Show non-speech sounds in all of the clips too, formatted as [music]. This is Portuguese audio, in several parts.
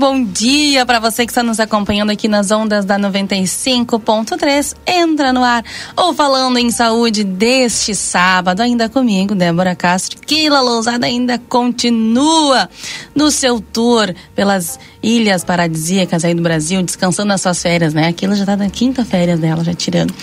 Bom dia para você que está nos acompanhando aqui nas ondas da 95.3. Entra no ar ou falando em saúde deste sábado, ainda comigo, Débora Castro. Quila Lousada ainda continua no seu tour pelas ilhas paradisíacas aí do Brasil, descansando nas suas férias, né? Aquilo já tá na quinta férias dela, já tirando.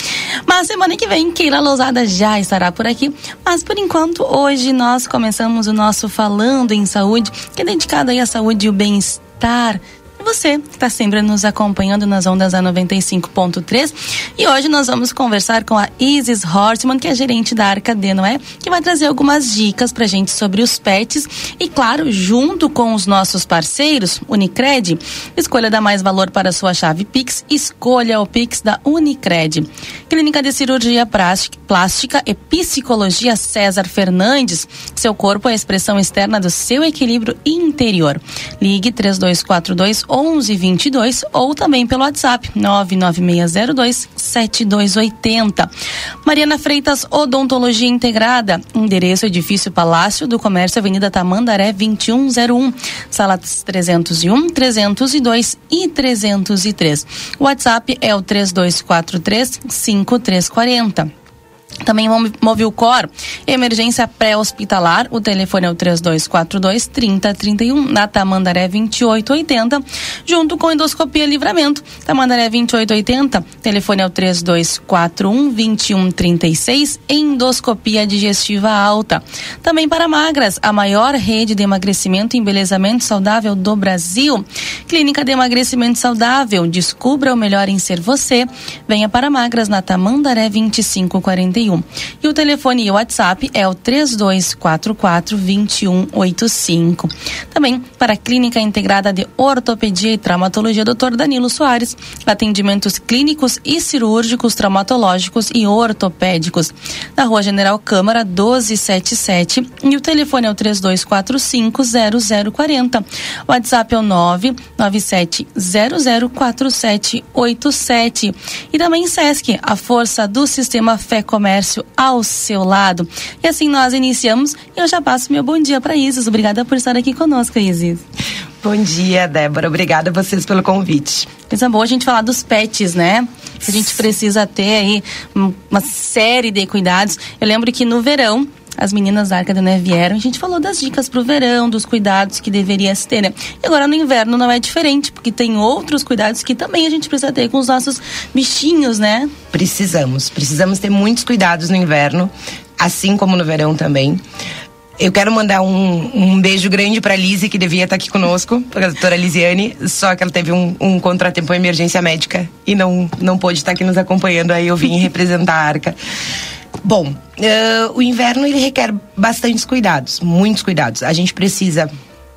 Mas semana que vem, Keila Lousada já estará por aqui. Mas por enquanto, hoje nós começamos o nosso Falando em Saúde, que é dedicado aí à saúde e o bem-estar estar você que está sempre nos acompanhando nas ondas da 95.3. E hoje nós vamos conversar com a Isis Horstman, que é gerente da Arca D, não é? Que vai trazer algumas dicas pra gente sobre os pets. E claro, junto com os nossos parceiros, Unicred, escolha dar mais valor para a sua chave Pix, escolha o Pix da Unicred. Clínica de Cirurgia Plástica e Psicologia César Fernandes. Seu corpo é a expressão externa do seu equilíbrio interior. Ligue 3242 1122 ou também pelo WhatsApp 99602 7280. Mariana Freitas Odontologia Integrada, endereço Edifício Palácio do Comércio, Avenida Tamandaré 2101, salas 301, 302 e 303. O WhatsApp é o 3243 5340. Também Movilcor, emergência pré-hospitalar, o telefone é o 3242 3031, na Tamandaré 2880, junto com endoscopia livramento. Tamandaré 2880, telefone é o 3241 2136, endoscopia digestiva alta. Também para magras, a maior rede de emagrecimento e embelezamento saudável do Brasil. Clínica de Emagrecimento Saudável, descubra o melhor em ser você. Venha para magras na Tamandaré 2541. E o telefone e o WhatsApp é o 3244 2185. Também para a Clínica Integrada de Ortopedia e Traumatologia, Dr. Danilo Soares. Atendimentos clínicos e cirúrgicos, traumatológicos e ortopédicos. Na Rua General Câmara 1277. E o telefone é o 3245 0040. O WhatsApp é o 997 004787. E também Sesc, a força do sistema Fé Comércio comércio ao seu lado. E assim nós iniciamos e eu já passo meu bom dia para Isis. Obrigada por estar aqui conosco, Isis. Bom dia, Débora. Obrigada a vocês pelo convite. Coisa boa a gente falar dos pets, né? A gente precisa ter aí uma série de cuidados. Eu lembro que no verão as meninas da Arca da Né vieram, a gente falou das dicas para o verão, dos cuidados que deveria se ter, né? E agora no inverno não é diferente, porque tem outros cuidados que também a gente precisa ter com os nossos bichinhos, né? Precisamos, precisamos ter muitos cuidados no inverno, assim como no verão também. Eu quero mandar um, um beijo grande para a Lise, que devia estar aqui conosco, a doutora Lisiane, só que ela teve um, um contratempo, uma emergência médica e não, não pôde estar aqui nos acompanhando, aí eu vim representar a Arca. Bom, uh, o inverno ele requer bastantes cuidados, muitos cuidados. A gente precisa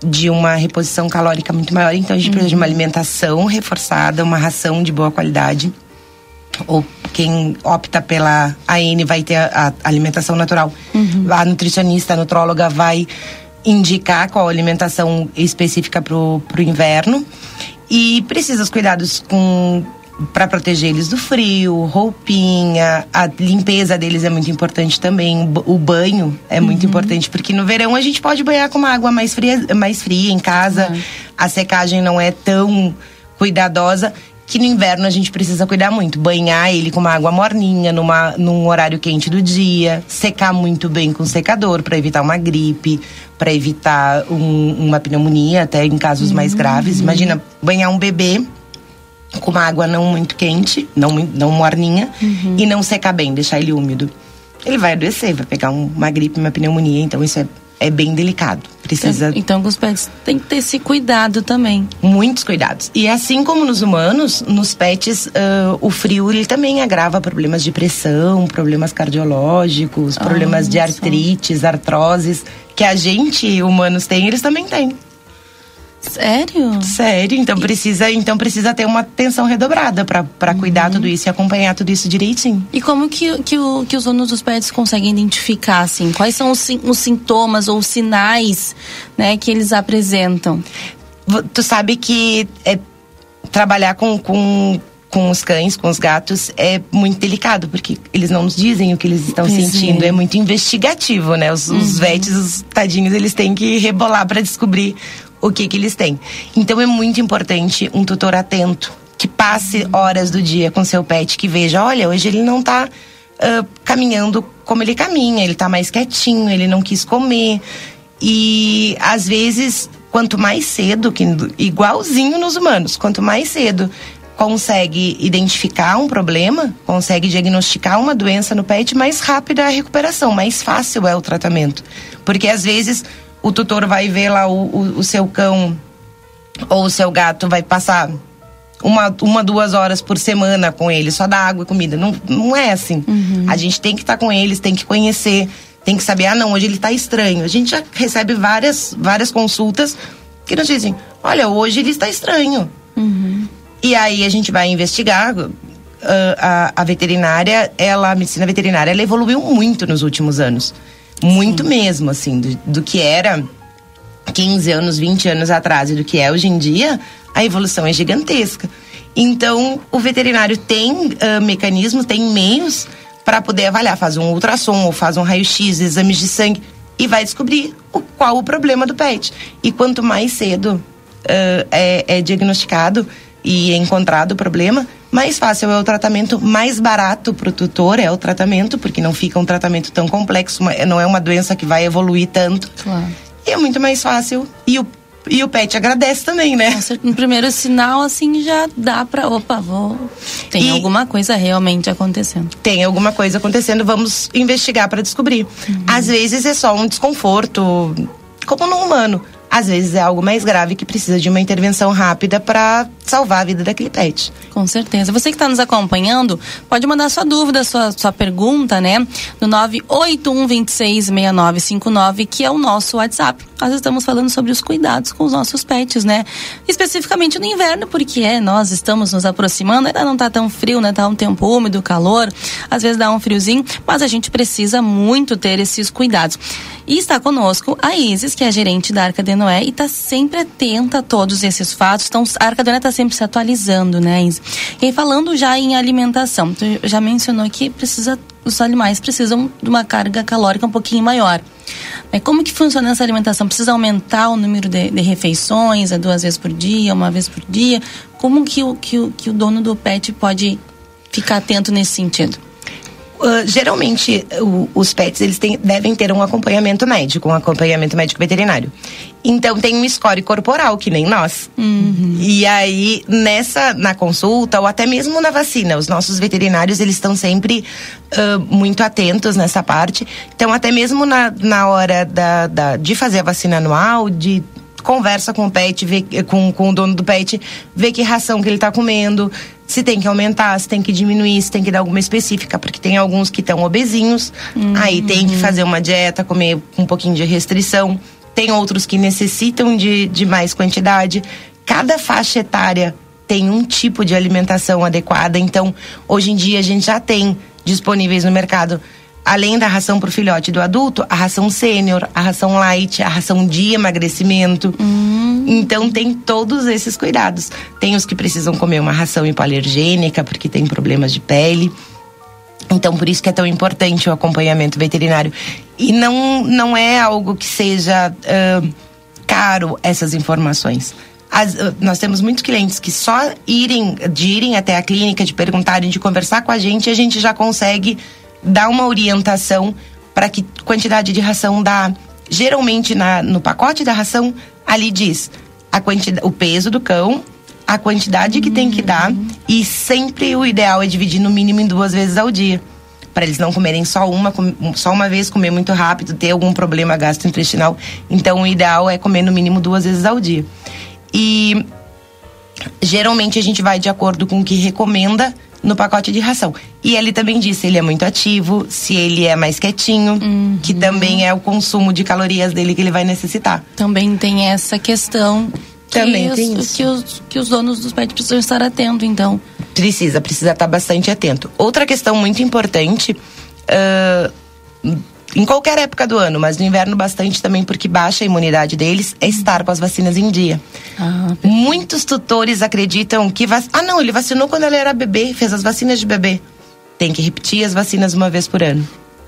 de uma reposição calórica muito maior, então a gente uhum. precisa de uma uhum. alimentação reforçada, uma ração de boa qualidade. Ou quem opta pela AN vai ter a, a alimentação natural. Uhum. A nutricionista, a nutróloga vai indicar qual alimentação específica para o inverno. E precisa os cuidados com para proteger eles do frio, roupinha, a limpeza deles é muito importante também, o banho é muito uhum. importante porque no verão a gente pode banhar com uma água mais fria, mais fria em casa, uhum. a secagem não é tão cuidadosa que no inverno a gente precisa cuidar muito, banhar ele com uma água morninha numa num horário quente do dia, secar muito bem com secador para evitar uma gripe, para evitar um, uma pneumonia até em casos uhum. mais graves. Imagina banhar um bebê com uma água não muito quente, não, não morninha, uhum. e não secar bem, deixar ele úmido. Ele vai adoecer, vai pegar uma gripe, uma pneumonia, então isso é, é bem delicado. Precisa. Então, com os pets tem que ter esse cuidado também. Muitos cuidados. E assim como nos humanos, nos pets, uh, o frio ele também agrava problemas de pressão, problemas cardiológicos, problemas de artrites, artroses, que a gente, humanos, tem, eles também têm. Sério? Sério, então precisa, então precisa ter uma atenção redobrada para cuidar Uhum. tudo isso e acompanhar tudo isso direitinho. E como que, que, o, que os donos dos pets conseguem identificar, assim? Quais são os, os sintomas ou os sinais, né, que eles apresentam? Tu sabe que é, trabalhar com, com, com os cães, com os gatos, é muito delicado, porque eles não nos dizem o que eles estão Pois sentindo. é. É. muito investigativo, né? Os, os vets, os tadinhos, eles têm que rebolar para descobrir o que, que eles têm. Então é muito importante um tutor atento, que passe horas do dia com seu pet, que veja, olha, hoje ele não tá ah, caminhando como ele caminha, ele tá mais quietinho, ele não quis comer. E às vezes, quanto mais cedo, que igualzinho nos humanos, quanto mais cedo consegue identificar um problema, consegue diagnosticar uma doença no pet, mais rápida é a recuperação, mais fácil é o tratamento. Porque às vezes o tutor vai ver lá o, o, o seu cão ou o seu gato vai passar uma, uma, duas horas por semana com ele, só dar água e comida. Não, não é assim. A gente tem que estar com eles, tem que conhecer, tem que saber, ah, não, hoje ele está estranho. A gente já recebe várias, várias consultas que nos dizem, olha, hoje ele está estranho. E aí a gente vai investigar. Ah, a, a veterinária, ela, a medicina veterinária, ela evoluiu muito nos últimos anos. Muito mesmo, assim, do, do que era 15 anos, 20 anos atrás e do que é hoje em dia, a evolução é gigantesca. Então, o veterinário tem ah, mecanismos, tem meios para poder avaliar, faz um ultrassom ou faz um raio-x, exames de sangue e vai descobrir o, qual o problema do pet. E quanto mais cedo ah, é, é diagnosticado e é encontrado o problema, mais fácil é o tratamento, mais barato para o tutor é o tratamento, porque não fica um tratamento tão complexo, não é uma doença que vai evoluir tanto. Claro. E é muito mais fácil. E o, e o pet agradece também, né? No primeiro sinal, assim, já dá pra. Opa, vou. Tem E- alguma coisa realmente acontecendo. Tem alguma coisa acontecendo, vamos investigar para descobrir. Às vezes é só um desconforto, como no humano. Às vezes é algo mais grave que precisa de uma intervenção rápida para salvar a vida daquele pet. Com certeza. Você que está nos acompanhando, pode mandar sua dúvida, sua, sua pergunta, né? No 981266959, que é o nosso WhatsApp. Nós estamos falando sobre os cuidados com os nossos pets, né? Especificamente no inverno, porque é, nós estamos nos aproximando, ainda não tá tão frio, né? Tá um tempo úmido, calor, às vezes dá um friozinho, mas a gente precisa muito ter esses cuidados. E está conosco a Isis, que é gerente da Arca de Noé e está sempre atenta a todos esses fatos. Então, a Arca Noé está sempre se atualizando, né? E aí, falando já em alimentação, tu já mencionou que precisa, os animais precisam de uma carga calórica um pouquinho maior. Mas como que funciona essa alimentação? Precisa aumentar o número de, de refeições, é duas vezes por dia, uma vez por dia? Como que o, que, o, que o dono do pet pode ficar atento nesse sentido? Uh, geralmente, o- os pets eles têm- devem ter um acompanhamento médico, um acompanhamento médico veterinário. Então tem um score corporal, que nem nós. E aí, nessa, na consulta, ou até mesmo na vacina, os nossos veterinários, eles estão sempre ah, muito atentos nessa parte. Então, até mesmo na, na hora da, da- de fazer a vacina anual, de conversa com o pet, vê, com, com o dono do pet, vê que ração que ele está comendo, se tem que aumentar, se tem que diminuir, se tem que dar alguma específica, porque tem alguns que estão obesinhos, aí tem que fazer uma dieta, comer com um pouquinho de restrição. Tem outros que necessitam de, de mais quantidade. Cada faixa etária tem um tipo de alimentação adequada, então hoje em dia a gente já tem disponíveis no mercado além da ração para o filhote do adulto, a ração sênior, a ração light, a ração de emagrecimento. Então tem todos esses cuidados. Tem os que precisam comer uma ração hipoalergênica porque tem problemas de pele. Então, por isso que é tão importante o acompanhamento veterinário. E não, não é algo que seja ah, caro essas informações. As- nós temos muitos clientes que só irem, de irem até a clínica, de perguntarem, de conversar com a gente, a gente já consegue dar uma orientação para que quantidade de ração dá. Geralmente na, no pacote da ração, ali diz a quantidade, o peso do cão, a quantidade que tem que dar e sempre o ideal é dividir no mínimo em duas vezes ao dia. Para eles não comerem só uma, só uma vez, comer muito rápido, ter algum problema gastrointestinal. Então o ideal é comer no mínimo duas vezes ao dia. E geralmente a gente vai de acordo com o que recomenda no pacote de ração. E ele também diz se ele é muito ativo, se ele é mais quietinho, que também é o consumo de calorias dele que ele vai necessitar. Também tem essa questão que, Também os, tem isso. que, os, que os donos dos pets precisam estar atentos, então. Precisa, precisa estar bastante atento. Outra questão muito importante, ah, em qualquer época do ano, mas no inverno bastante também, porque baixa a imunidade deles, é estar com as vacinas em dia. Ah, Muitos tutores acreditam que. Vac... Ah, não, ele vacinou quando ele era bebê, fez as vacinas de bebê. Tem que repetir as vacinas uma vez por ano.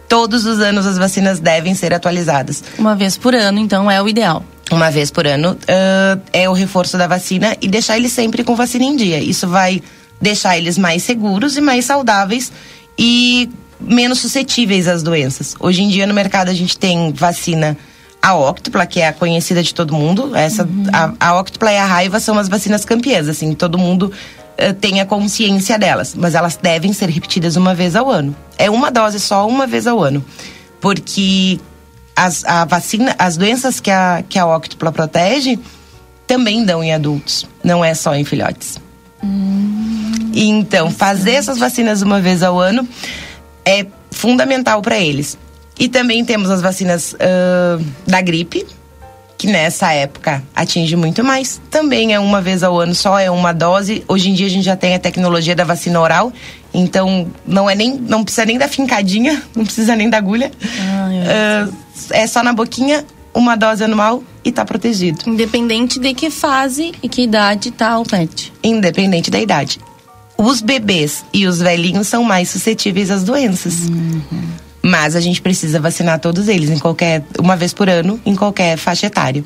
Todos os anos as vacinas devem ser atualizadas. uma vez por ano, então, é o ideal. Uma vez por ano ah, é o reforço da vacina e deixar eles sempre com vacina em dia. Isso vai deixar eles mais seguros e mais saudáveis e menos suscetíveis às doenças. Hoje em dia no mercado a gente tem vacina a Octupla, que é a conhecida de todo mundo. Essa a, a Octupla e a Raiva são as vacinas campeãs, assim, todo mundo eh, tem a consciência delas, mas elas devem ser repetidas uma vez ao ano. É uma dose só uma vez ao ano. Porque as, a vacina, as doenças que a, que a Octupla protege também dão em adultos, não é só em filhotes. Então, fazer essas vacinas uma vez ao ano é fundamental para eles. E também temos as vacinas ah, da gripe, que nessa época atinge muito mais. Também é uma vez ao ano, só é uma dose. Hoje em dia a gente já tem a tecnologia da vacina oral, então não é nem, não precisa nem da fincadinha, [laughs] não precisa nem da agulha. Ai, Ah, é só na boquinha, uma dose anual e tá protegido, Independente de que fase e que idade tá o pet. independente da idade. Os bebês e os velhinhos são mais suscetíveis às doenças. Mas a gente precisa vacinar todos eles em qualquer uma vez por ano, em qualquer faixa etária.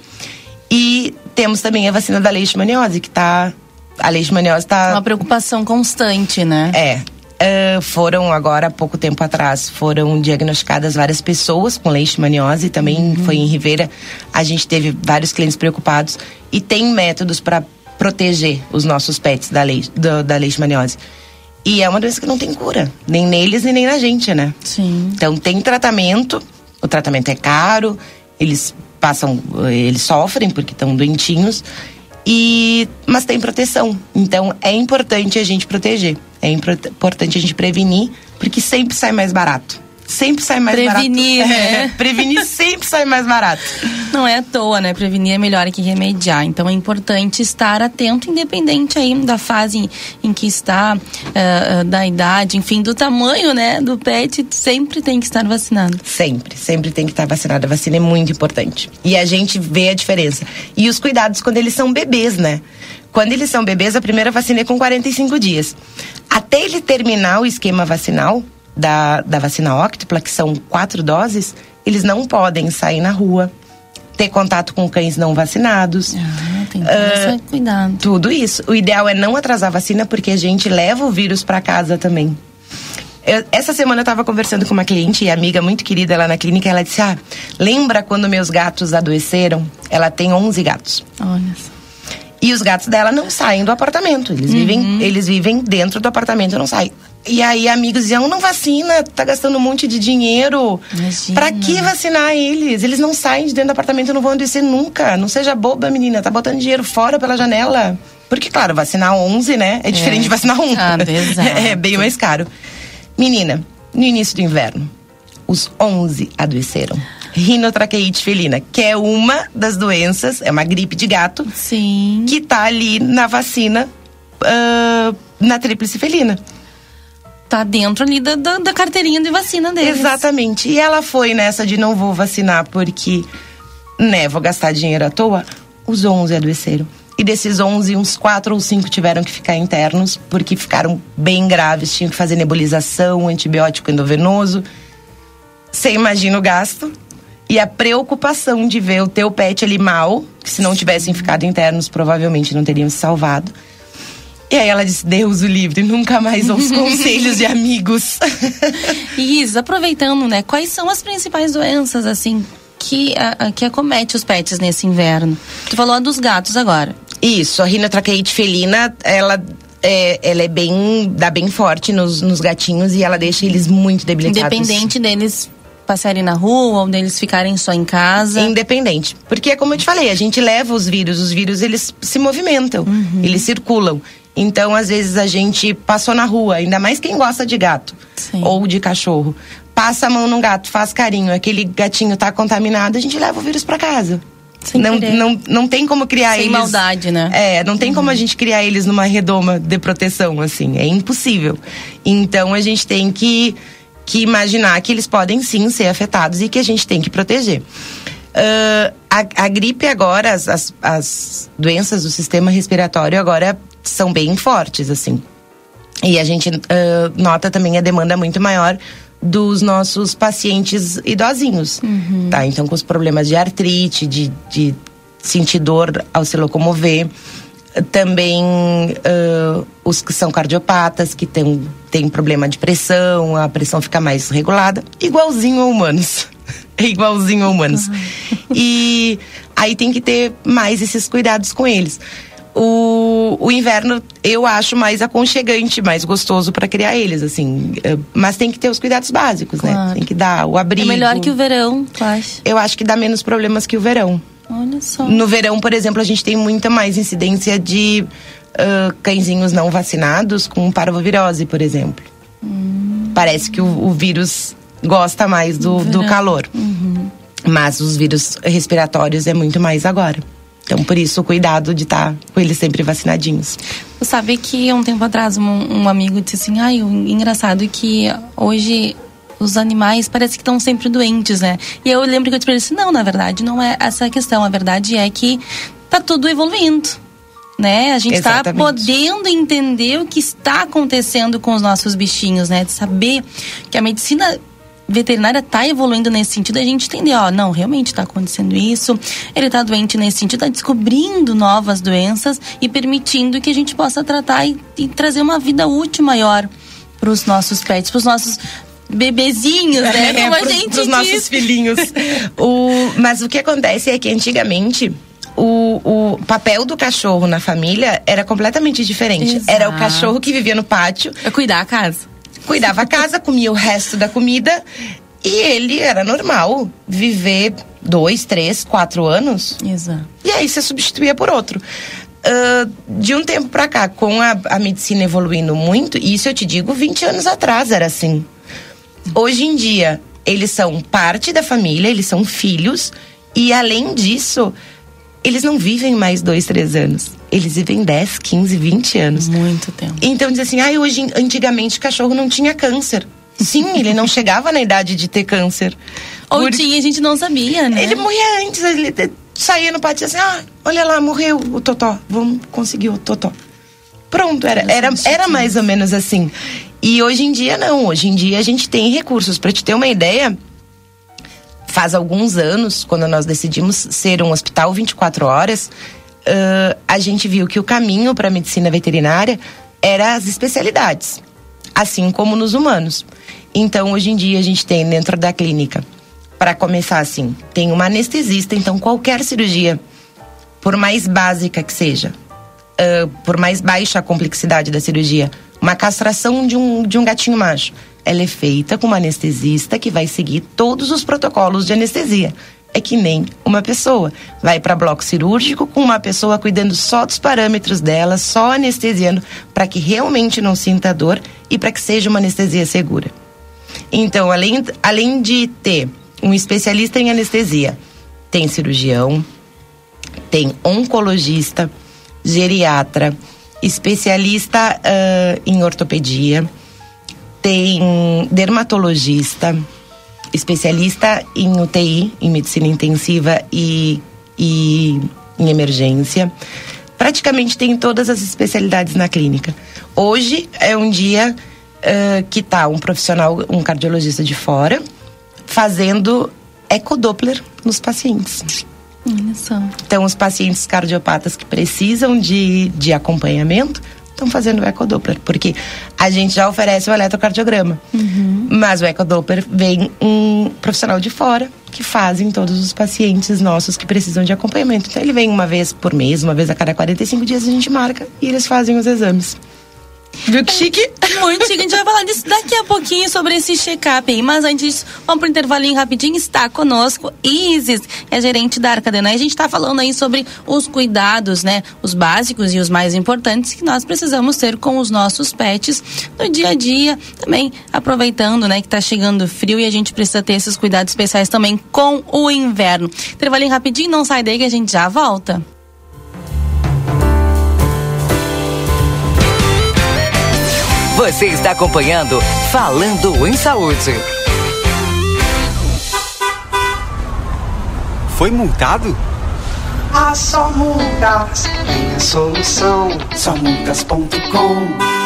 E temos também a vacina da leishmaniose, que tá a leishmaniose tá Uma preocupação constante, né? é. ah, foram agora, há pouco tempo atrás, foram diagnosticadas várias pessoas com leishmaniose, também foi em Ribeira. A gente teve vários clientes preocupados e tem métodos para proteger os nossos pets da, lei, do, da leishmaniose. E é uma doença que não tem cura, nem neles e nem na gente, né? Sim. Então tem tratamento, o tratamento é caro, eles passam, eles sofrem porque estão doentinhos, e mas tem proteção. Então é importante a gente proteger, é impor- importante a gente prevenir, porque sempre sai mais barato. Sempre sai mais Prevenir, barato. né? É, [laughs] prevenir sempre sai mais barato. Não é à toa, né? Prevenir é melhor que remediar. Então é importante estar atento, independente aí da fase em que está, eh, da idade, enfim, do tamanho, né? Do pet, sempre tem que estar vacinado. Sempre, sempre tem que estar vacinado. A vacina é muito importante. E a gente vê a diferença. E os cuidados quando eles são bebês, né? Quando eles são bebês, a primeira vacina é com 45 dias. Até ele terminar o esquema vacinal da, da vacina Octupla, que são quatro doses, eles não podem sair na rua, ter contato com cães não vacinados. Ah, tem que ter esse cuidado. Tudo isso. O ideal é não atrasar a vacina, porque a gente leva o vírus para casa também. Eu- essa semana eu tava conversando com uma cliente e amiga muito querida lá na clínica. Ela disse: Ah, lembra quando meus gatos adoeceram? Ela tem 11 gatos. Olha só. E os gatos dela não saem do apartamento. Eles, vivem, eles vivem dentro do apartamento, não saem. E aí amigos diziam, não vacina, tá gastando um monte de dinheiro. Pra que vacinar eles? Eles não saem de dentro do apartamento, não vão adoecer nunca. Não seja boba, menina, tá botando dinheiro fora pela janela. Porque, claro, vacinar 11, né? É diferente de vacinar um. Ah, [laughs] exato. é bem mais caro. Menina, no início do inverno, os 11 adoeceram. Rinotraqueite felina, que é uma das doenças, é uma gripe de gato, Sim. que tá ali na vacina, ah, na tríplice felina. Tá dentro ali da, da, da carteirinha de vacina deles. Exatamente. E ela foi nessa de não vou vacinar porque, né, vou gastar dinheiro à toa. Os 11 adoeceram. E desses 11, uns 4 ou 5 tiveram que ficar internos porque ficaram bem graves. Tinham que fazer nebulização, antibiótico endovenoso. Você imagina o gasto e a preocupação de ver o teu pet ali mal, que se não tivessem ficado internos, provavelmente não teriam se salvado. E aí ela disse: Deus o livre, nunca mais ouço [laughs] conselhos de amigos. Isa, aproveitando, né? Quais são as principais doenças, assim, que, a, que acomete os pets nesse inverno? Tu falou a dos gatos agora. Isso, a rinotraqueite felina, ela é, ela é bem. dá bem forte nos, nos gatinhos e ela deixa eles muito debilitados. Independente deles passarem na rua ou deles ficarem só em casa. Independente. Porque é como eu te falei, a gente leva os vírus, os vírus eles se movimentam, eles circulam. Então, às vezes, a gente passou na rua, ainda mais quem gosta de gato Sim. ou de cachorro. Passa a mão num gato, faz carinho, aquele gatinho tá contaminado, a gente leva o vírus pra casa. Sem não, querer. não, não tem como criar Sem eles. maldade, né? É, não tem como a gente criar eles numa redoma de proteção, assim. É impossível. Então a gente tem que, que imaginar que eles podem sim ser afetados e que a gente tem que proteger. Ah, a, a gripe agora, as, as, as doenças do sistema respiratório agora são bem fortes, assim. E a gente ah, nota também a demanda muito maior dos nossos pacientes idosinhos, tá? Então, com os problemas de artrite, de, de sentir dor ao se locomover. Também ah, os que são cardiopatas, que têm tem problema de pressão, a pressão fica mais regulada, igualzinho a humanos. [laughs] Igualzinho a humanos. E aí tem que ter mais esses cuidados com eles. O, o inverno eu acho mais aconchegante, mais gostoso para criar eles, assim. Eh, Mas tem que ter os cuidados básicos, né? Claro. Tem que dar o É abrigo. melhor que o verão, tu acha? Eu acho que dá menos problemas que o verão. Olha só. No verão, por exemplo, a gente tem muita mais incidência de ah, cãezinhos não vacinados com parvovirose, por exemplo. Parece que o, o vírus gosta mais do, do calor. Mas os vírus respiratórios é muito mais agora. Então, por isso, o cuidado de estar com eles sempre vacinadinhos. Tu sabe que um tempo atrás um, um amigo disse assim, ai, o engraçado é que hoje os animais parece que estão sempre doentes, né? E eu lembro que eu disse pra ele assim, não, na verdade não é essa a questão, a verdade é que tá tudo evoluindo. Né? A gente está podendo entender o que está acontecendo com os nossos bichinhos, né? De saber que a medicina veterinária está evoluindo nesse sentido, a gente entender, ó, não, realmente está acontecendo isso, ele está doente nesse sentido, está descobrindo novas doenças e permitindo que a gente possa tratar e, e trazer uma vida útil maior para os nossos pets, para os nossos bebezinhos, né? Como a pros- gente pros diz. nossos filhinhos. o, mas o que acontece é que antigamente o, o papel do cachorro na família era completamente diferente. Exato. Era o cachorro que vivia no pátio, É cuidar a casa. Cuidava a casa, comia o resto da comida e ele era normal viver dois, três, quatro anos Exato. e aí você substituía por outro. Ah, de um tempo pra cá, com a, a medicina evoluindo muito, e isso eu te digo 20 anos atrás era assim. Hoje em dia, eles são parte da família, eles são filhos, e além disso, eles não vivem mais dois, três anos. Eles vivem 10, 15, 20 anos. Muito tempo. Então diz assim, ah, hoje antigamente o cachorro não tinha câncer. Sim, ele não chegava na idade de ter câncer. Ou Por- tinha, a gente não sabia, né? ele morria antes, ele saía no pátio assim, ah, olha lá, morreu o Totó, vamos conseguir o Totó. Pronto, era, era, era mais ou menos assim. E hoje em dia não, hoje em dia a gente tem recursos. Pra te ter uma ideia, faz alguns anos, quando nós decidimos ser um hospital 24 horas, ãh, a gente viu que o caminho para a medicina veterinária era as especialidades, assim como nos humanos. Então, hoje em dia, a gente tem dentro da clínica, para começar assim, tem uma anestesista, então qualquer cirurgia, por mais básica que seja, ãh, por mais baixa a complexidade da cirurgia, uma castração de um, de um gatinho macho, ela é feita com uma anestesista que vai seguir todos os protocolos de anestesia. É que nem uma pessoa. Vai para bloco cirúrgico com uma pessoa cuidando só dos parâmetros dela, só anestesiando, para que realmente não sinta dor e para que seja uma anestesia segura. Então, além, além de ter um especialista em anestesia, tem cirurgião, tem oncologista, geriatra, especialista ah, em ortopedia, tem dermatologista, especialista em UTI, em medicina intensiva e, e em emergência. Praticamente tem todas as especialidades na clínica. Hoje é um dia ah, que tá um profissional, um cardiologista de fora, fazendo ecodoppler nos pacientes. Olha só. Então, os pacientes cardiopatas que precisam de, de acompanhamento estão fazendo o ecodoppler, porque a gente já oferece o eletrocardiograma. Mas o ecodoppler vem um profissional de fora que faz em todos os pacientes nossos que precisam de acompanhamento. Então, ele vem uma vez por mês, uma vez a cada 45 dias a gente marca e eles fazem os exames. Viu que chique? Muito chique. A gente vai falar disso daqui a pouquinho sobre esse check-up aí. Mas antes, vamos pro intervalinho rapidinho. Está conosco Isis, é gerente da Arcadenã. A gente está falando aí sobre os cuidados, né? Os básicos e os mais importantes que nós precisamos ter com os nossos pets no dia a dia. Também aproveitando, né, que está chegando frio e a gente precisa ter esses cuidados especiais também com o inverno. Intervalinho rapidinho, não sai daí que a gente já volta. Você está acompanhando Falando em Saúde. Foi multado? Ah, só multas tem a solução. Somultas.com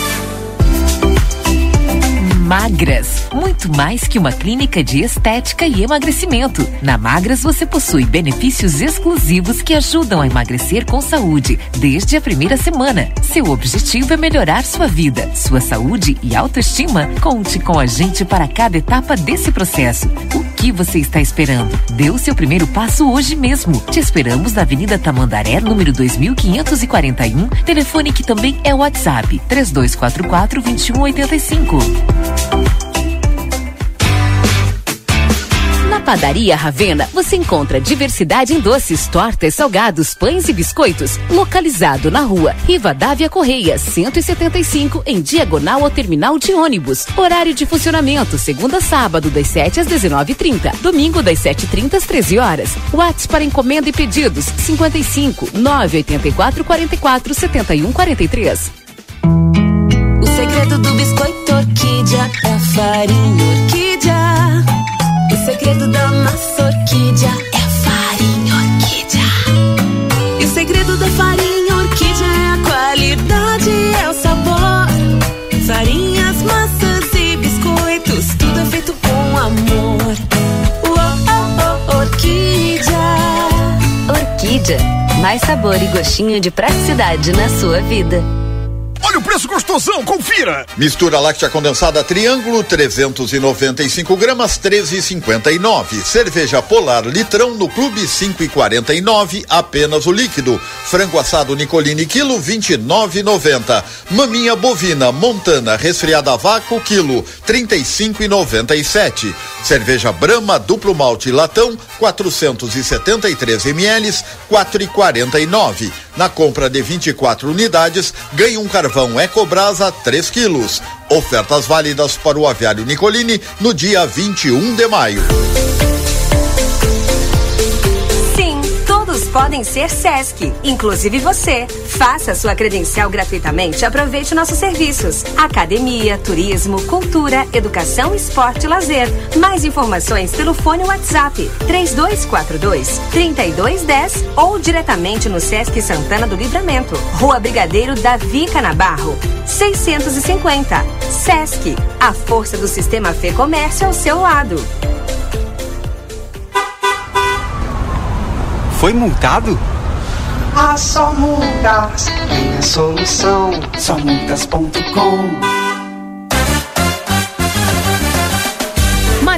Magras, muito mais que uma clínica de estética e emagrecimento. Na Magras você possui benefícios exclusivos que ajudam a emagrecer com saúde desde a primeira semana. Seu objetivo é melhorar sua vida, sua saúde e autoestima. Conte com a gente para cada etapa desse processo. O que você está esperando? Dê o seu primeiro passo hoje mesmo. Te esperamos na Avenida Tamandaré, número 2541, telefone que também é WhatsApp 3244 2185. Padaria Ravena, você encontra diversidade em doces, tortas, salgados, pães e biscoitos. Localizado na rua Rivadavia Correia, 175, em diagonal ao terminal de ônibus. Horário de funcionamento, segunda a sábado, das 7 às 19h30. Domingo, das 7h30 às 13 horas. WhatsApp para encomenda e pedidos, 55 984 44 71 43. O segredo do biscoito orquídea é a farinha orquídea. Mais sabor e gostinho de praticidade na sua vida. Olha o preço gostosão, confira! Mistura láctea condensada Triângulo, 395 gramas, 13,59. Cerveja Polar Litrão no Clube, 5,49. Apenas o líquido. Frango assado Nicolini, quilo, 29,90. Maminha bovina Montana resfriada a vácuo, quilo, 35,97. Cerveja Brahma duplo malte latão, 473 ml, 4,49. Na compra de 24 unidades, ganhe um carvão Ecobrasa 3 quilos. Ofertas válidas para o aviário Nicolini no dia 21 de maio. Todos podem ser SESC, inclusive você. Faça sua credencial gratuitamente e aproveite nossos serviços: academia, turismo, cultura, educação, esporte e lazer. Mais informações pelo fone WhatsApp 3242 3210 ou diretamente no Sesc Santana do Livramento, Rua Brigadeiro Davi Canabarro, 650. Sesc, a força do sistema Fê Comércio ao seu lado. Foi multado? Ah, só multas tem a solução. Somultas.com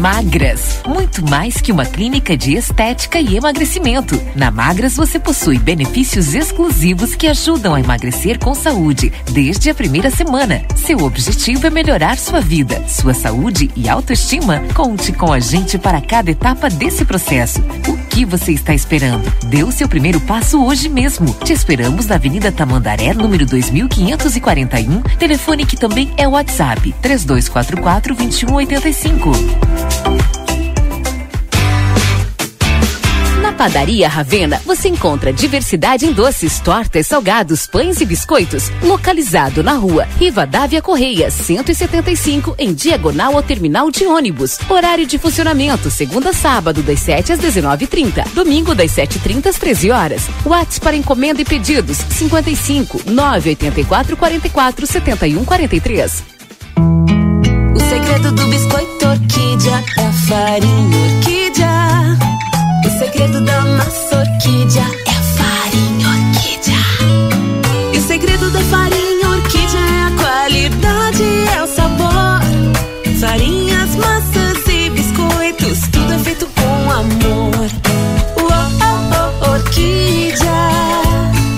Magras, muito mais que uma clínica de estética e emagrecimento. Na Magras você possui benefícios exclusivos que ajudam a emagrecer com saúde desde a primeira semana. Seu objetivo é melhorar sua vida, sua saúde e autoestima. Conte com a gente para cada etapa desse processo. O que você está esperando? Dê o seu primeiro passo hoje mesmo. Te esperamos na Avenida Tamandaré, número 2541, telefone que também é WhatsApp, 3244 2185. Padaria Ravena, você encontra diversidade em doces, tortas, salgados, pães e biscoitos, localizado na rua Rivadavia Correia, 175, em diagonal ao terminal de ônibus. Horário de funcionamento, segunda a sábado, das 7 às 19h30, domingo das 7h30 às 13 horas. WhatsApp para encomenda e pedidos, 55 984 44 71 43. O segredo do biscoito orquídea é a farinha orquídea. O segredo da massa orquídea é a farinha orquídea. E o segredo da farinha orquídea é a qualidade, é o sabor. Farinhas, massas e biscoitos, tudo é feito com amor. Uou, oh, orquídea.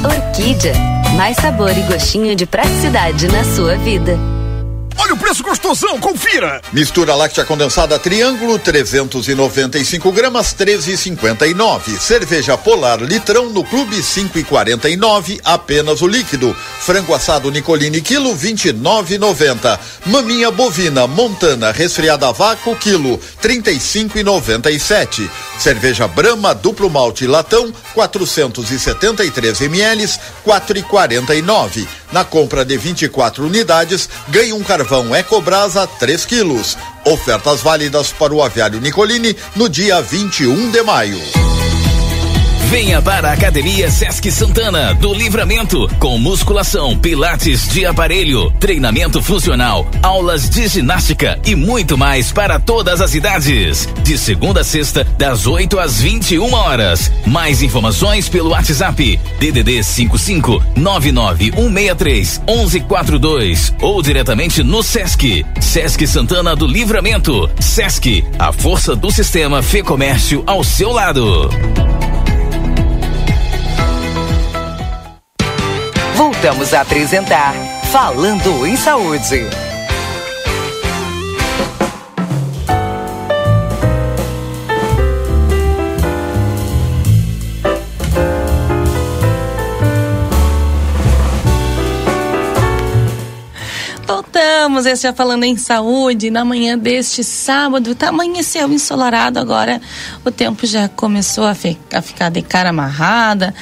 Orquídea. Mais sabor e gostinho de praticidade na sua vida. Olha o preço gostosão, confira! Mistura láctea condensada Triângulo 395 gramas 13,59. Cerveja Polar litrão no Clube 5,49 apenas o líquido. Frango assado Nicolini quilo 29,90. Maminha bovina Montana resfriada a vácuo quilo 35,97. Cerveja Brahma duplo malte latão 473 ml 4,49. Na compra de 24 unidades ganhe um carvão Ecobrasa 3 quilos. Ofertas válidas para o aviário Nicolini no dia 21 de maio. Venha para a Academia Sesc Santana do Livramento com musculação, pilates de aparelho, treinamento funcional, aulas de ginástica e muito mais para todas as idades. De segunda a sexta, das 8 às 21 horas. Mais informações pelo WhatsApp DDD 55 99163 1142 ou diretamente no Sesc. Sesc Santana do Livramento. Sesc, a força do sistema Fê Comércio ao seu lado. Voltamos a apresentar Falando em Saúde. Voltamos, esse já falando em saúde, na manhã deste sábado, tá amanheceu ensolarado agora, o tempo já começou a, a ficar de cara amarrada,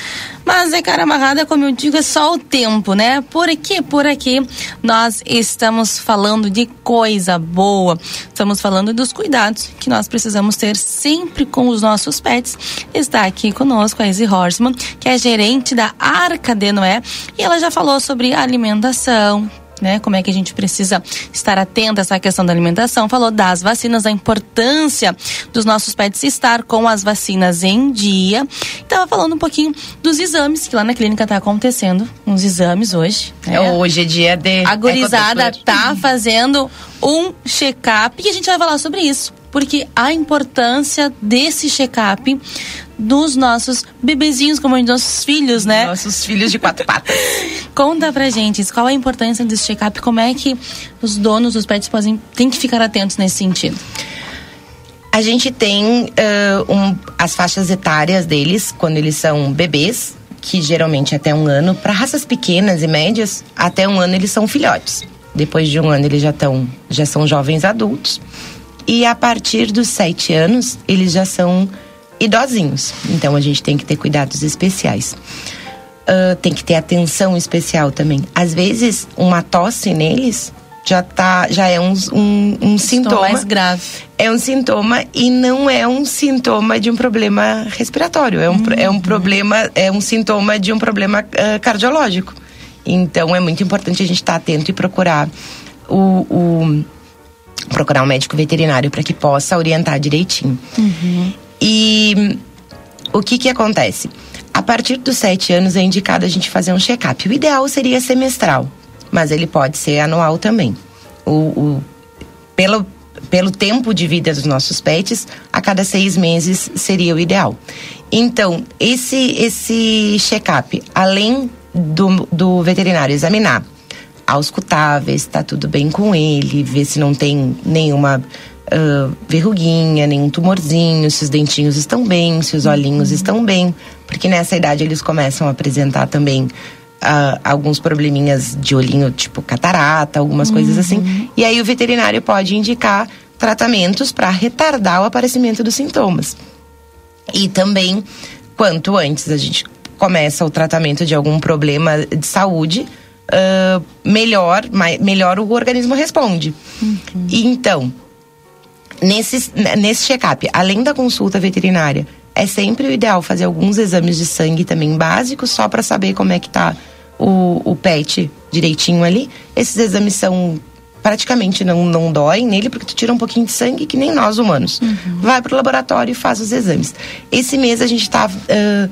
mas de cara amarrada, como eu digo, é só o tempo, né? Por aqui, por aqui, nós estamos falando de coisa boa, estamos falando dos cuidados que nós precisamos ter sempre com os nossos pets. Está aqui conosco a Izzy Horseman, que é gerente da Arca de Noé, e ela já falou sobre alimentação, né? Como é que a gente precisa estar atento a essa questão da alimentação. Falou das vacinas, a importância dos nossos pets estar com as vacinas em dia. Estava falando um pouquinho dos exames que lá na clínica está acontecendo, uns exames hoje. Né? Hoje é dia de. A gurizada tá fazendo um check-up e a gente vai falar sobre isso. Porque a importância desse check-up dos nossos bebezinhos, como os nossos filhos, né? Nossos filhos de quatro patas. [laughs] Conta pra gente qual a importância desse check-up, como é que os donos dos pets podem, têm que ficar atentos nesse sentido. A gente tem uh, um, as faixas etárias deles, quando eles são bebês, que geralmente até um ano, para raças pequenas e médias, até um ano eles são filhotes. Depois de um ano eles já, tão, já são jovens adultos. E a partir dos sete anos, eles já são idosinhos. Então a gente tem que ter cuidados especiais. Uh, tem que ter atenção especial também. Às vezes, uma tosse neles já tá já é um, um, um sintoma mais grave é um sintoma e não é um sintoma de um problema respiratório é um, uhum. é um problema é um sintoma de um problema uh, cardiológico então é muito importante a gente estar tá atento e procurar o, o procurar um médico veterinário para que possa orientar direitinho uhum. E o que que acontece a partir dos sete anos é indicado a gente fazer um check-up o ideal seria semestral mas ele pode ser anual também. O, o, pelo, pelo tempo de vida dos nossos pets, a cada seis meses seria o ideal. Então, esse, esse check-up, além do, do veterinário examinar auscultáveis, está tudo bem com ele, ver se não tem nenhuma uh, verruguinha, nenhum tumorzinho, se os dentinhos estão bem, se os olhinhos estão bem, porque nessa idade eles começam a apresentar também uh, alguns probleminhas de olhinho, tipo catarata, algumas coisas assim. E aí o veterinário pode indicar tratamentos para retardar o aparecimento dos sintomas. E também, quanto antes a gente começa o tratamento de algum problema de saúde, uh, melhor, mai, melhor o organismo responde. E então, nesse, nesse check-up, além da consulta veterinária, é sempre o ideal fazer alguns exames de sangue também básicos, só para saber como é que tá o, o pet direitinho ali. Esses exames são praticamente não, não doem nele, porque tu tira um pouquinho de sangue, que nem nós humanos. Vai pro laboratório e faz os exames. Esse mês a gente tá uh,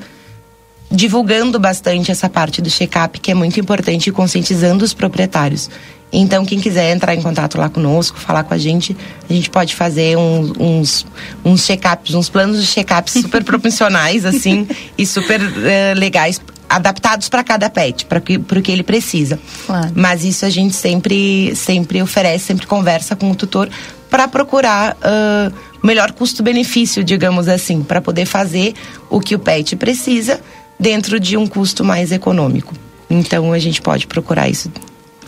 divulgando bastante essa parte do check-up, que é muito importante, e conscientizando os proprietários. Então, quem quiser entrar em contato lá conosco, falar com a gente, a gente pode fazer um, uns, uns check-ups, uns planos de check-ups [laughs] super proporcionais, assim, e super uh, legais, adaptados para cada pet, para que, o que ele precisa. Claro. Mas isso a gente sempre, sempre oferece, sempre conversa com o tutor para procurar uh, o melhor custo-benefício, digamos assim, para poder fazer o que o pet precisa dentro de um custo mais econômico. Então a gente pode procurar isso.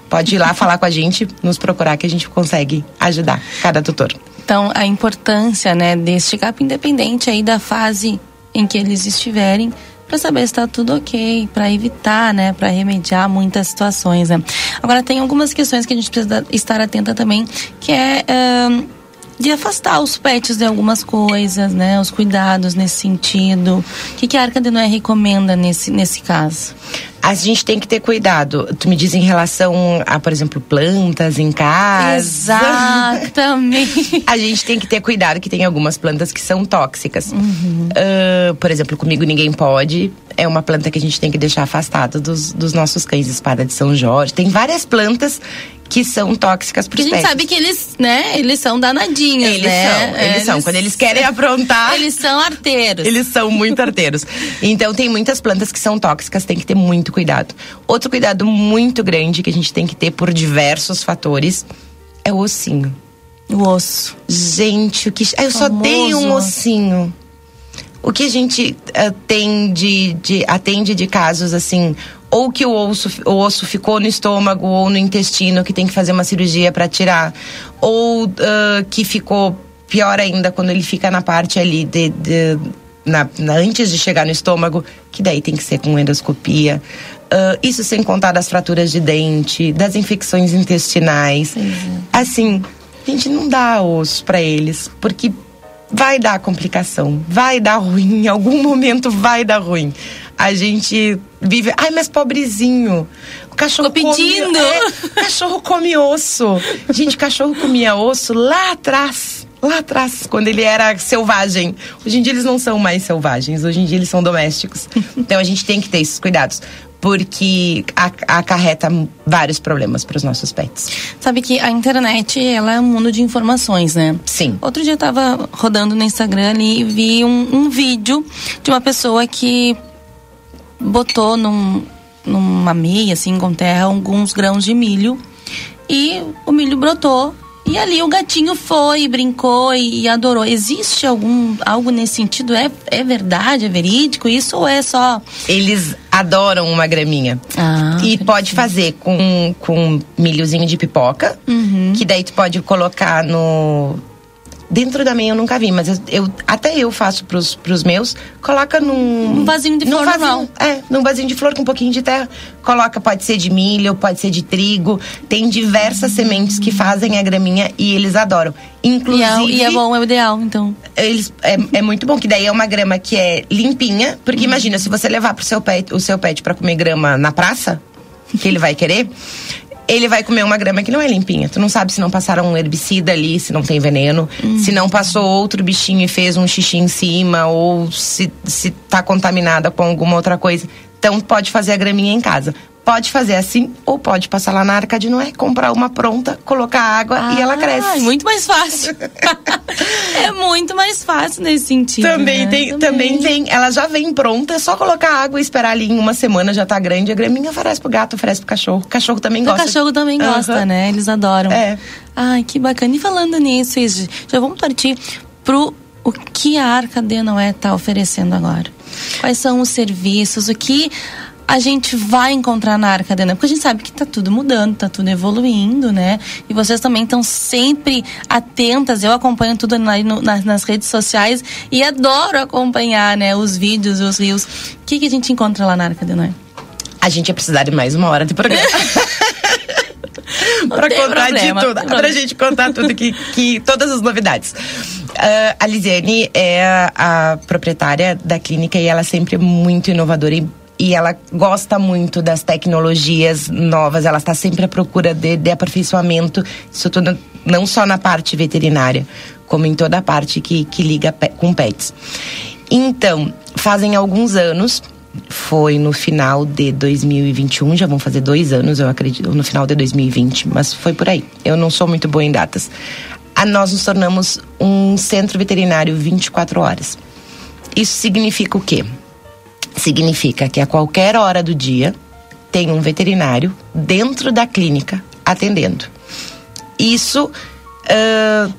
Pode ir lá falar com a gente, nos procurar que a gente consegue ajudar cada tutor. Então, a importância, né, desse check-up independente aí da fase em que eles estiverem, para saber se está tudo ok, para evitar, né, para remediar muitas situações, né. Agora tem algumas questões que a gente precisa estar atenta também, que é uh, de afastar os pets de algumas coisas, né, os cuidados nesse sentido. O que, que a Arca de Noé recomenda nesse nesse caso? A gente tem que ter cuidado. Tu me diz em relação a, por exemplo, plantas em casa. Exatamente. [laughs] a gente tem que ter cuidado que tem algumas plantas que são tóxicas. Uhum. Uh, por exemplo, comigo ninguém pode. É uma planta que a gente tem que deixar afastada dos, dos nossos cães espada de São Jorge. Tem várias plantas que são tóxicas para os pets. a gente sabe que eles, né, eles são danadinhos, eles né? São, eles, eles são. Quando eles querem aprontar... Eles são arteiros. Eles são muito arteiros. então, tem muitas plantas que são tóxicas, tem que ter muito cuidado. Outro cuidado muito grande que a gente tem que ter por diversos fatores é o ossinho. O osso. Gente, o que... Eu só tenho um ossinho. O que a gente uh, tem de, de... Atende de casos, assim ou que o osso, o osso ficou no estômago ou no intestino, que tem que fazer uma cirurgia para tirar, ou uh, que ficou pior ainda quando ele fica na parte ali de, de na, na, antes de chegar no estômago, que daí tem que ser com endoscopia. Uh, isso sem contar das fraturas de dente, das infecções intestinais. Uhum. Assim, a gente não dá osso para eles, porque vai dar complicação, vai dar ruim, em algum momento vai dar ruim a gente vive. Ai, mas pobrezinho. O cachorro Tô pedindo. Come, é, cachorro come osso. Gente, cachorro comia osso lá atrás. Lá atrás, quando ele era selvagem. Hoje em dia eles não são mais selvagens, hoje em dia eles são domésticos. Então a gente tem que ter esses cuidados porque acarreta vários problemas para os nossos pets. Sabe que a internet, ela é um mundo de informações, né? Sim. Outro dia eu tava rodando no Instagram ali e vi um, um vídeo de uma pessoa que botou num, numa meia, assim, com terra, alguns grãos de milho. E o milho brotou. E ali o gatinho foi, brincou e, e, adorou. Existe algum algo nesse sentido? É, é verdade, é verídico isso ou é só. Eles adoram uma graminha. Ah, e pode fazer com, com milhozinho de pipoca, uhum. que daí tu pode colocar no Dentro da minha eu nunca vi, mas eu, eu, até eu faço pros, pros meus. Coloca num. Um vasinho de flor vasinho, normal. É, num vasinho de flor com um pouquinho de terra. Coloca, pode ser de milho, pode ser de trigo. Tem diversas sementes que fazem a graminha e eles adoram. Inclusive. E é, e é bom, é o ideal, então. Eles, é, é muito bom, que daí é uma grama que é limpinha. Porque imagina, se você levar pro seu pet, o seu pet pra comer grama na praça, que ele vai querer ele vai comer uma grama que não é limpinha. Tu não sabe se não passaram um herbicida ali, se não tem veneno, se não passou outro bichinho e fez um xixi em cima, ou se, se tá contaminada com alguma outra coisa. Então pode fazer a graminha em casa. Pode fazer assim, ou pode passar lá na Arca de Noé, comprar uma pronta, colocar água e ela cresce. Ah, muito mais fácil. [laughs] é muito mais fácil nesse sentido. Também né? tem, também. tem. Ela já vem pronta, é só colocar água e esperar ali em uma semana, já tá grande. A graminha oferece pro gato, oferece pro cachorro. O cachorro também O gosta. cachorro também gosta, Aham. né? Eles adoram. É. Ai, que bacana. E falando nisso, já vamos partir pro o que a Arca de Noé está oferecendo agora. Quais são os serviços, o que a gente vai encontrar na Arca de Noé? Porque a gente sabe que tá tudo mudando, tá tudo evoluindo, né? E vocês também estão sempre atentas. Eu acompanho tudo na- no- nas, nas redes sociais e adoro acompanhar, né? Os vídeos, os rios. O que, que a gente encontra lá na Arca de Noé? A gente ia precisar de mais uma hora de programa. [laughs] pra contar problema, de tudo. Pra gente contar tudo que, que todas as novidades. Ah, a Lisiane é a, a proprietária da clínica e ela sempre é muito inovadora e, e ela gosta muito das tecnologias novas, ela está sempre à procura de, de aperfeiçoamento, isso tudo não só na parte veterinária, como em toda a parte que, que liga pe- com pets. Então, fazem alguns anos, foi no final de 2021, já vão fazer dois anos, eu acredito, no final de 2020, mas foi por aí. Eu não sou muito boa em datas. A nós nos tornamos um centro veterinário 24 horas. Isso significa o quê? Significa que a qualquer hora do dia tem um veterinário dentro da clínica atendendo. Isso ah,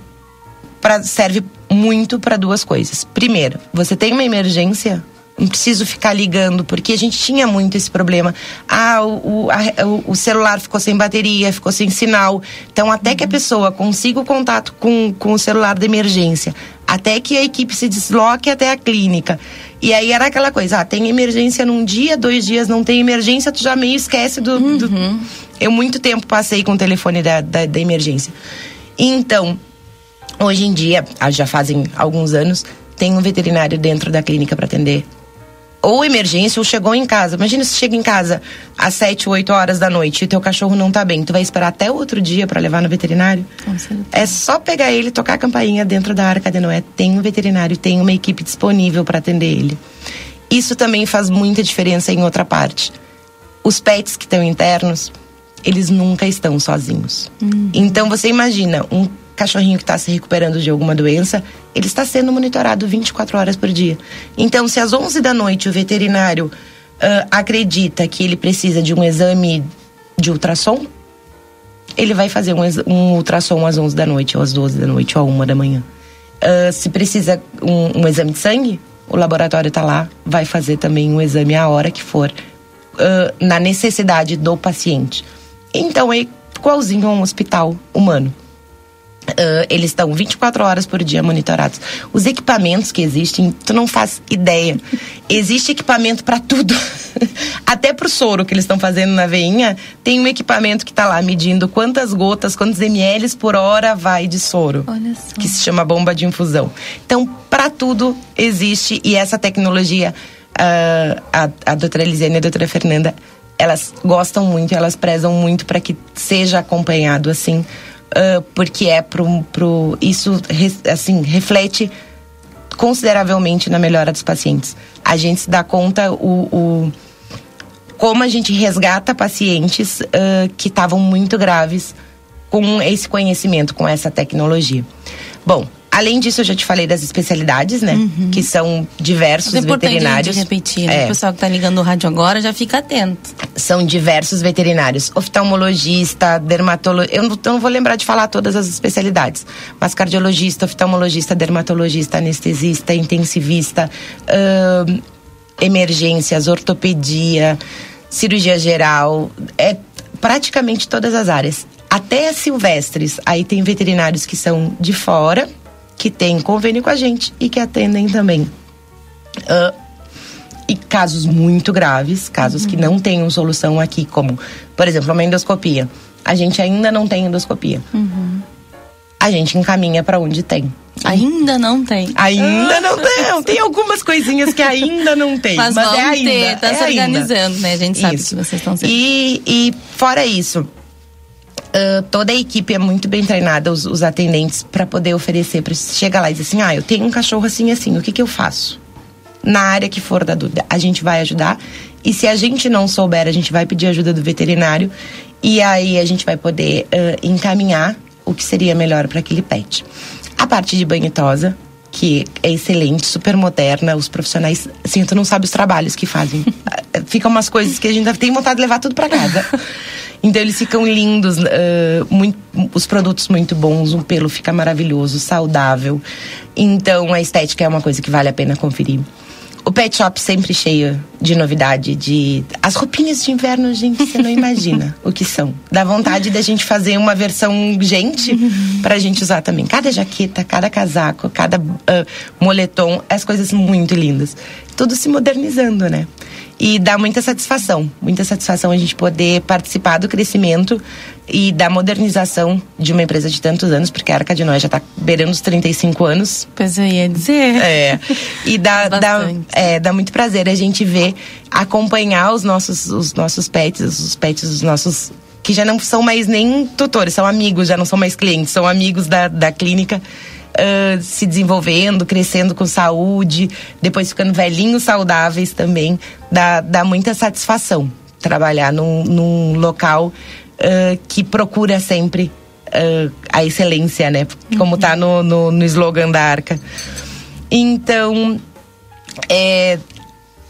pra- serve muito para duas coisas. Primeiro, você tem uma emergência, não preciso ficar ligando, porque a gente tinha muito esse problema. Ah, o, o, a- o- o celular ficou sem bateria, ficou sem sinal. Então, até que a pessoa consiga o contato com, com o celular de emergência, até que a equipe se desloque até a clínica. E aí era aquela coisa, ah, tem emergência num dia, dois dias não tem emergência, tu já meio esquece do. do- Eu muito tempo passei com o telefone da, da, da emergência. Então, Hoje em dia, ah, já fazem alguns anos, tem um veterinário dentro da clínica para atender. Ou emergência, ou chegou em casa. Imagina se chega em casa às 7, 8 horas da noite e teu cachorro não tá bem. Tu vai esperar até outro dia para levar no veterinário? É só pegar ele, tocar a campainha dentro da Arca de Noé. Tem um veterinário, tem uma equipe disponível para atender ele. Isso também faz muita diferença em outra parte. Os pets que estão internos, eles nunca estão sozinhos. Então você imagina um cachorrinho que está se recuperando de alguma doença, ele está sendo monitorado 24 horas por dia. Então, se às 11 da noite o veterinário ah, acredita que ele precisa de um exame de ultrassom, ele vai fazer um, um ultrassom às 11 da noite, ou às 12 da noite, ou à 1 da manhã. Ah, se precisa um, um exame de sangue, o laboratório está lá, vai fazer também um exame a hora que for, ah, na necessidade do paciente. Então é igualzinho a um hospital humano. Ah, eles estão 24 horas por dia monitorados. Os equipamentos que existem, tu não faz ideia. Existe equipamento para tudo. [laughs] Até pro soro que eles estão fazendo na veinha, tem um equipamento que tá lá medindo quantas gotas, quantos ml por hora vai de soro. Olha só. Que se chama bomba de infusão. Então, para tudo existe e essa tecnologia, ah, a, a doutora Elisiane e a doutora Fernanda, elas gostam muito, elas prezam muito para que seja acompanhado assim, ah, porque é pro, pro isso assim reflete consideravelmente na melhora dos pacientes. A gente se dá conta o, o- como a gente resgata pacientes ah, que estavam muito graves com esse conhecimento, com essa tecnologia. Bom, além disso, eu já te falei das especialidades, né? Que são diversos É veterinários. repetir, né? É. O pessoal que tá ligando o rádio agora já fica atento. São diversos veterinários. Oftalmologista, dermatologista. Eu não, eu não vou lembrar de falar todas as especialidades. Mas cardiologista, oftalmologista, dermatologista, anestesista, intensivista, emergências, ortopedia, cirurgia geral. É praticamente todas as áreas. Até silvestres. Aí tem veterinários que são de fora, que têm convênio com a gente e que atendem também. Ah, e casos muito graves, casos que não tenham solução aqui, como, por exemplo, uma endoscopia. A gente ainda não tem endoscopia. A gente encaminha para onde tem. Ainda não tem. Ainda não tem. Tem algumas coisinhas que ainda não tem. Mas, Mas, é ainda. ter, tá é se ainda. organizando, né? A gente sabe Isso. que vocês estão sendo. E, e fora isso, ah, toda a equipe é muito bem treinada, os, os atendentes, para poder oferecer. Pra chega lá e dizer assim: ah, eu tenho um cachorro assim assim, o que, que eu faço? na área que for da dúvida. A gente vai ajudar. E se a gente não souber, a gente vai pedir ajuda do veterinário. E aí a gente vai poder uh, encaminhar o que seria melhor para aquele pet. A parte de banho tosa, que é excelente, super moderna, os profissionais, assim, tu não sabe os trabalhos que fazem. [laughs] Ficam umas coisas que a gente tem vontade de levar tudo para casa. [laughs] Então eles ficam lindos, uh, muito, os produtos muito bons, o pelo fica maravilhoso, saudável. Então a estética é uma coisa que vale a pena conferir. O pet shop sempre cheio de novidade, de as roupinhas de inverno, gente, você não [laughs] imagina o que são. Dá vontade da gente fazer uma versão gente pra gente usar também. Cada jaqueta, cada casaco, cada uh, moletom, as coisas muito lindas. Tudo se modernizando, né? E dá muita satisfação, muita satisfação a gente poder participar do crescimento e da modernização de uma empresa de tantos anos, porque a Arca de Nós já está beirando os 35 anos. Pois eu ia dizer. É. E dá, dá, é, dá muito prazer a gente ver, acompanhar os nossos, os nossos pets, os pets dos nossos que já não são mais nem tutores, são amigos, já não são mais clientes, são amigos da, da clínica uh, se desenvolvendo, crescendo com saúde, depois ficando velhinhos saudáveis também, dá, dá muita satisfação trabalhar num, num local uh, que procura sempre uh, a excelência, né? Como está no, no, no slogan da Arca. Então, é,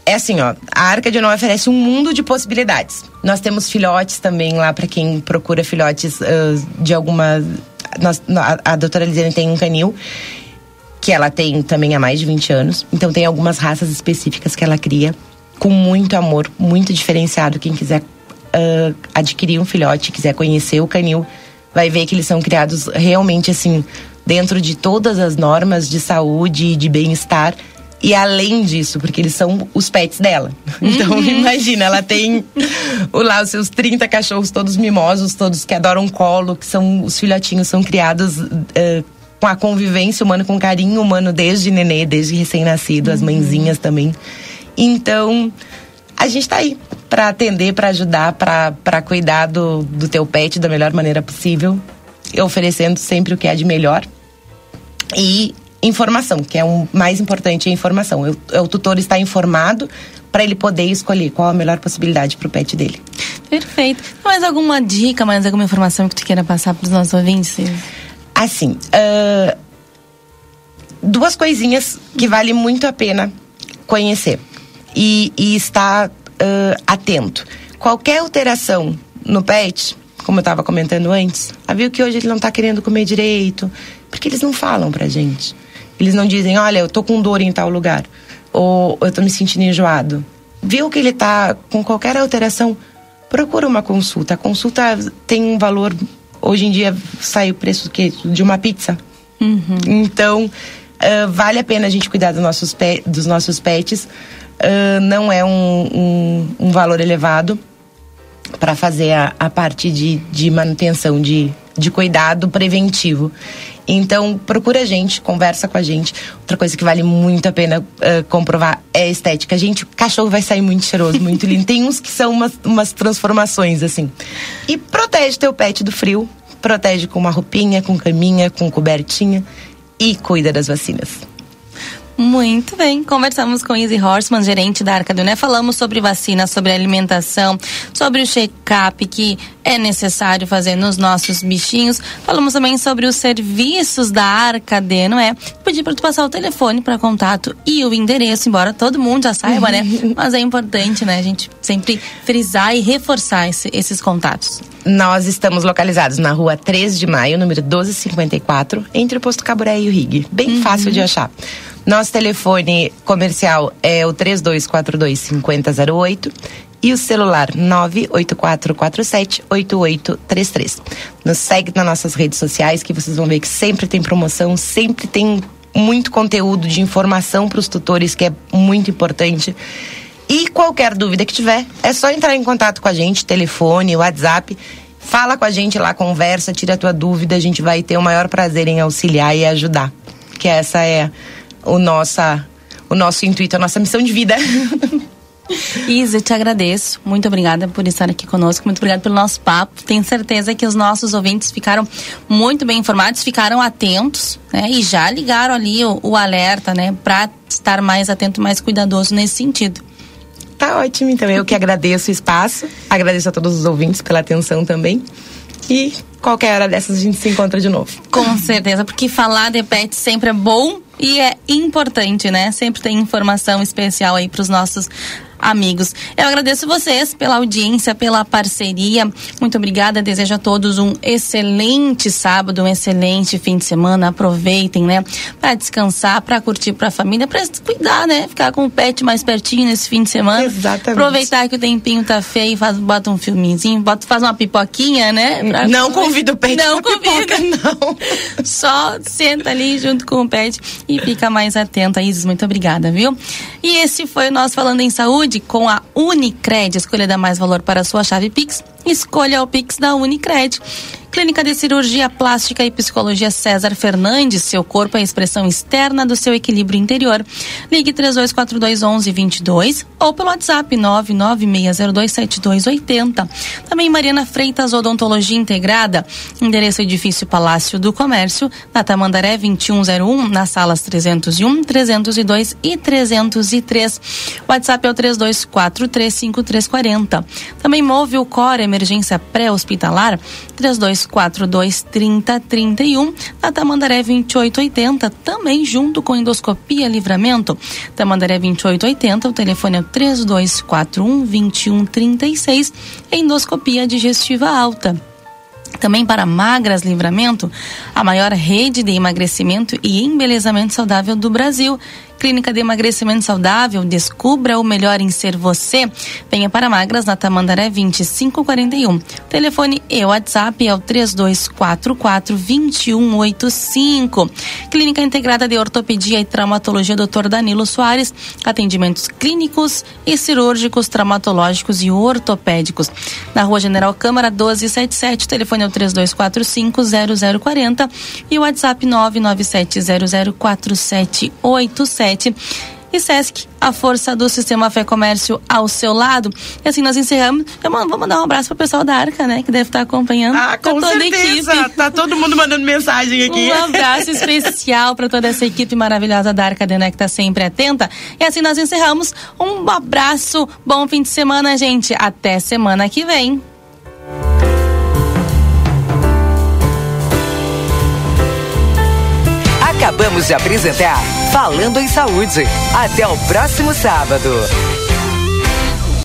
é assim, ó, a Arca de Noé oferece um mundo de possibilidades. Nós temos filhotes também lá para quem procura filhotes uh, de alguma nós, a, a doutora Lisiane tem um canil que ela tem também há mais de 20 anos. Então tem algumas raças específicas que ela cria com muito amor, muito diferenciado. Quem quiser uh, adquirir um filhote, quiser conhecer o canil, vai ver que eles são criados realmente assim, dentro de todas as normas de saúde e de bem-estar. E além disso, porque eles são os pets dela. [laughs] Então, uhum. imagina, ela tem lá os seus 30 cachorros, todos mimosos, todos que adoram colo, que são os filhotinhos, são criados uh, com a convivência humana, com carinho humano desde nenê, desde recém-nascido, uhum. as mãezinhas também. Então, a gente tá aí para atender, para ajudar, para cuidar do, do teu pet da melhor maneira possível, oferecendo sempre o que é de melhor. E informação, que é o mais importante, é informação. O, o tutor está informado para ele poder escolher qual a melhor possibilidade para o pet dele. Perfeito. Mais alguma dica, mais alguma informação que tu queira passar para os nossos ouvintes? Assim, uh, duas coisinhas que vale muito a pena conhecer e, e estar uh, atento. Qualquer alteração no pet, como eu estava comentando antes, viu que hoje ele não está querendo comer direito, porque eles não falam pra gente. Eles não dizem, olha, eu tô com dor em tal lugar. Ou eu tô me sentindo enjoado. Viu que ele tá com qualquer alteração, procura uma consulta. A consulta tem um valor, hoje em dia sai o preço que, de uma pizza. Uhum. Então, uh, vale a pena a gente cuidar dos nossos, pet, dos nossos pets. Uh, não é um, um, um valor elevado para fazer a, a parte de, de manutenção, de, de cuidado preventivo. Então, procura a gente, conversa com a gente. Outra coisa que vale muito a pena uh, comprovar é a estética. Gente, o cachorro vai sair muito cheiroso, muito lindo. Tem uns que são umas, umas transformações, assim. E protege teu pet do frio. Protege com uma roupinha, com caminha, com cobertinha. E cuida das vacinas. Muito bem, conversamos com Izzy Horseman, gerente da Arca do Né. Falamos sobre vacina, sobre alimentação, sobre o check-up que é necessário fazer nos nossos bichinhos. Falamos também sobre os serviços da Arca de Noé. Pedi para tu passar o telefone para contato e o endereço, embora todo mundo já saiba, né? [laughs] Mas é importante, né, a gente sempre frisar e reforçar esse, esses contatos. Nós estamos localizados na rua 3 de maio, número 1254, entre o posto Caburé e o Rig. Bem uhum. fácil de achar. Nosso telefone comercial é o 3242 5008 e o celular 984478833. Nos segue nas nossas redes sociais que vocês vão ver que sempre tem promoção, sempre tem muito conteúdo de informação para os tutores que é muito importante. E qualquer dúvida que tiver, é só entrar em contato com a gente, telefone, WhatsApp, fala com a gente lá, conversa, tira a tua dúvida, a gente vai ter o maior prazer em auxiliar e ajudar. Que essa é o, nossa, o nosso intuito, a nossa missão de vida. [laughs] Isa, eu te agradeço. Muito obrigada por estar aqui conosco. Muito obrigada pelo nosso papo. Tenho certeza que os nossos ouvintes ficaram muito bem informados, ficaram atentos, né? E já ligaram ali o, o alerta, né? Para estar mais atento, mais cuidadoso nesse sentido. Tá ótimo, então. Eu que agradeço o espaço, agradeço a todos os ouvintes pela atenção também. E qualquer hora dessas a gente se encontra de novo. Com certeza, porque falar de pet sempre é bom e é importante, né? Sempre tem informação especial aí para os nossos amigos. Eu agradeço vocês pela audiência, pela parceria. Muito obrigada. Desejo a todos um excelente sábado, um excelente fim de semana. Aproveitem, né? Para descansar, para curtir para a família, para cuidar, né? Ficar com o pet mais pertinho nesse fim de semana. Exatamente. Aproveitar que o tempinho tá feio, faz, bota um filminzinho, bota, faz uma pipoquinha, né? Pra... Não convido o pet Não pra convida. pipoca, não. [laughs] Só senta ali junto com o pet e fica mais atento. Isis, muito obrigada, viu? E esse foi o nosso Falando em Saúde com a Unicred. Escolha dar mais valor para a sua chave Pix. Escolha o Pix da Unicred. Clínica de Cirurgia Plástica e Psicologia César Fernandes. Seu corpo é a expressão externa do seu equilíbrio interior. Ligue 3242 1122 ou pelo WhatsApp 996027280. Também Mariana Freitas Odontologia Integrada. Endereço Edifício Palácio do Comércio, na Tamandaré 2101, nas salas 301, 302 e 303. WhatsApp é o 32435340. Também move o Core Emergência Pré-Hospitalar 32 42 30 31 na Tamandaré 2880, também junto com endoscopia livramento. Tamandaré 2880, o telefone é o 3241 2136, endoscopia digestiva alta. Também para Magras Livramento, a maior rede de emagrecimento e embelezamento saudável do Brasil. Clínica de Emagrecimento Saudável, descubra o melhor em ser você. Venha para Magras na Tamandaré 2541. Telefone e WhatsApp é o 3244 2185. Clínica Integrada de Ortopedia e Traumatologia Dr. Danilo Soares. Atendimentos clínicos e cirúrgicos, traumatológicos e ortopédicos. Na Rua General Câmara 1277, telefone é o 3245 0040 e o WhatsApp 997004787 e Sesc, a força do sistema Fé Comércio ao seu lado. E assim nós encerramos. Eu vou mandar um abraço pro pessoal da Arca, né? Que deve estar acompanhando. Ah, com toda certeza. a equipe. Tá todo mundo mandando mensagem aqui. Um abraço especial para toda essa equipe maravilhosa da Arca Dené que tá sempre atenta. E assim nós encerramos. Um abraço, bom fim de semana, gente. Até semana que vem. Acabamos de apresentar Falando em Saúde. Até o próximo sábado.